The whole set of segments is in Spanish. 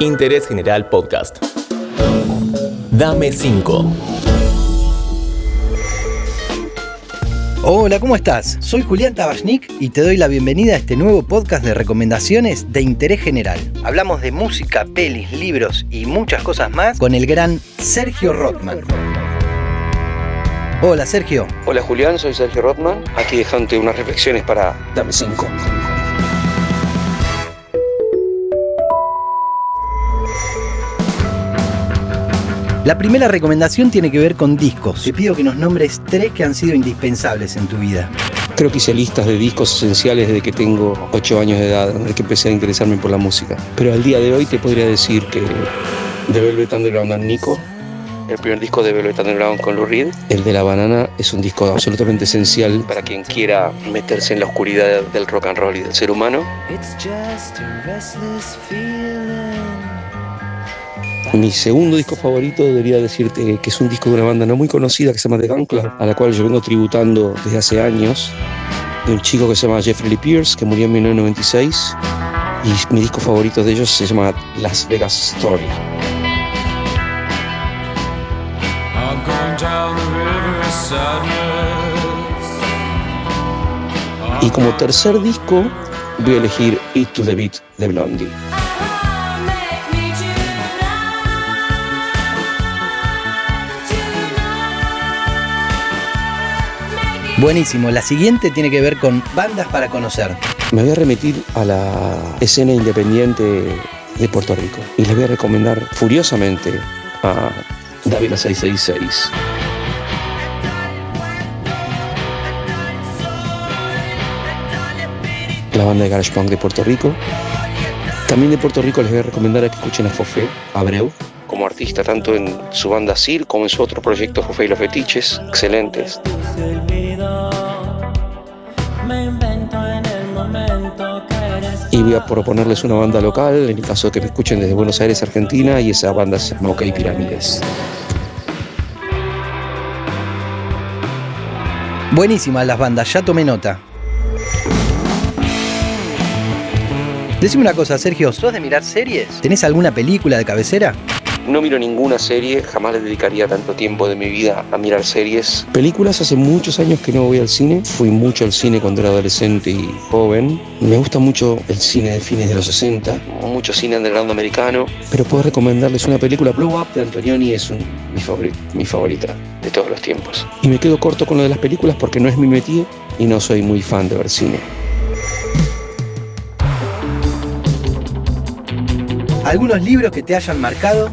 Interés General Podcast. Dame 5. Hola, ¿cómo estás? Soy Julián Tabachnik y te doy la bienvenida a este nuevo podcast de recomendaciones de interés general. Hablamos de música, pelis, libros y muchas cosas más con el gran Sergio Rothman. Hola, Sergio. Hola, Julián, soy Sergio Rothman. Aquí dejándote unas reflexiones para Dame 5. La primera recomendación tiene que ver con discos. Te pido que nos nombres tres que han sido indispensables en tu vida. Creo que hice listas de discos esenciales desde que tengo 8 años de edad, desde que empecé a interesarme por la música. Pero al día de hoy te podría decir que The Velvet Underground and Nico, el primer disco de Velvet Underground con Lou Reed, el de La Banana, es un disco absolutamente esencial para quien quiera meterse en la oscuridad del rock and roll y del ser humano. Mi segundo disco favorito debería decirte que es un disco de una banda no muy conocida que se llama The Gun Club, a la cual yo vengo tributando desde hace años, de un chico que se llama Jeffrey Lee Pierce, que murió en 1996, y mi disco favorito de ellos se llama Las Vegas Story. Y como tercer disco voy a elegir It to the Beat de Blondie. Buenísimo, la siguiente tiene que ver con bandas para conocer. Me voy a remitir a la escena independiente de Puerto Rico y les voy a recomendar furiosamente a David 666. La banda de garage punk de Puerto Rico. También de Puerto Rico les voy a recomendar a que escuchen a Fofé Abreu como artista, tanto en su banda Sir como en su otro proyecto Fofé y los Fetiches, excelentes. Y voy a proponerles una banda local, en el caso de que me escuchen desde Buenos Aires, Argentina, y esa banda se llama OK Pirámides. Buenísimas las bandas, ya tomé nota. Decime una cosa, Sergio, ¿sos de mirar series? ¿Tenés alguna película de cabecera? No miro ninguna serie, jamás le dedicaría tanto tiempo de mi vida a mirar series. Películas, hace muchos años que no voy al cine. Fui mucho al cine cuando era adolescente y joven. Me gusta mucho el cine de fines de los 60, mucho cine underground americano. Pero puedo recomendarles una película, Blow Up de Antonioni, es mi, mi favorita de todos los tiempos. Y me quedo corto con lo de las películas porque no es mi métier y no soy muy fan de ver cine. ¿Algunos libros que te hayan marcado?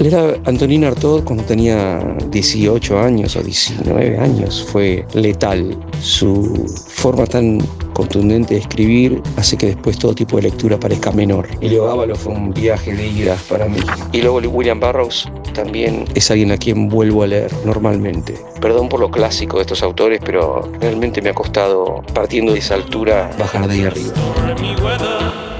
Era Antonina Artaud cuando tenía 18 años o 19 años. Fue letal. Su forma tan contundente de escribir hace que después todo tipo de lectura parezca menor. Y Leo Ávalo fue un viaje de ida para mí. Y luego William Burroughs también es alguien a quien vuelvo a leer normalmente. Perdón por lo clásico de estos autores, pero realmente me ha costado, partiendo de esa altura, bajar de ahí arriba.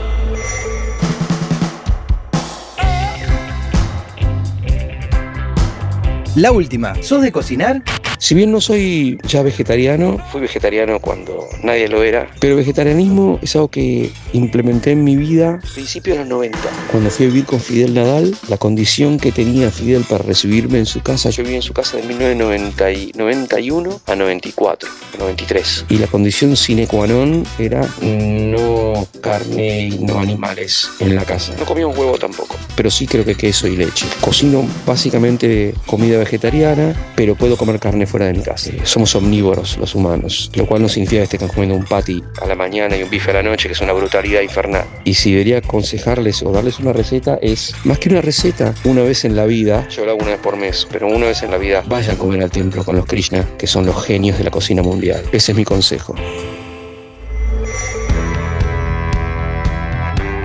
La última, ¿sos de cocinar? Si bien no soy ya vegetariano, fui vegetariano cuando nadie lo era, pero vegetarianismo es algo que implementé en mi vida a principios de los 90. Cuando fui a vivir con Fidel Nadal, la condición que tenía Fidel para recibirme en su casa, yo viví en su casa de 1991 a 94, a 93. Y la condición sine qua non era no carne y no animales en la casa. No comía un huevo tampoco, pero sí creo que queso y leche. Cocino básicamente comida vegetariana, pero puedo comer carne fuera de mi casa. Somos omnívoros los humanos, lo cual no significa que estén comiendo un patty a la mañana y un bife a la noche, que es una brutalidad infernal. Y si debería aconsejarles o darles una receta, es más que una receta, una vez en la vida, yo lo hago una vez por mes, pero una vez en la vida, vayan a comer al templo con los Krishna, que son los genios de la cocina mundial. Ese es mi consejo.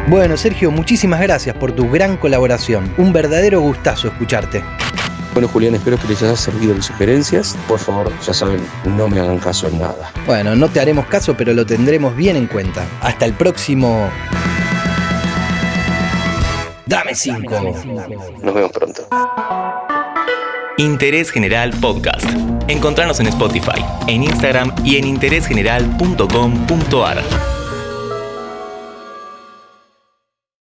Bueno, Sergio, muchísimas gracias por tu gran colaboración. Un verdadero gustazo escucharte. Bueno, Julián, espero que les haya servido mis sugerencias. Por favor, ya saben, no me hagan caso en nada. Bueno, no te haremos caso, pero lo tendremos bien en cuenta. Hasta el próximo. Dame 5. Nos vemos pronto. Interés General Podcast. Encontrarnos en Spotify, en Instagram y en interésgeneral.com.ar.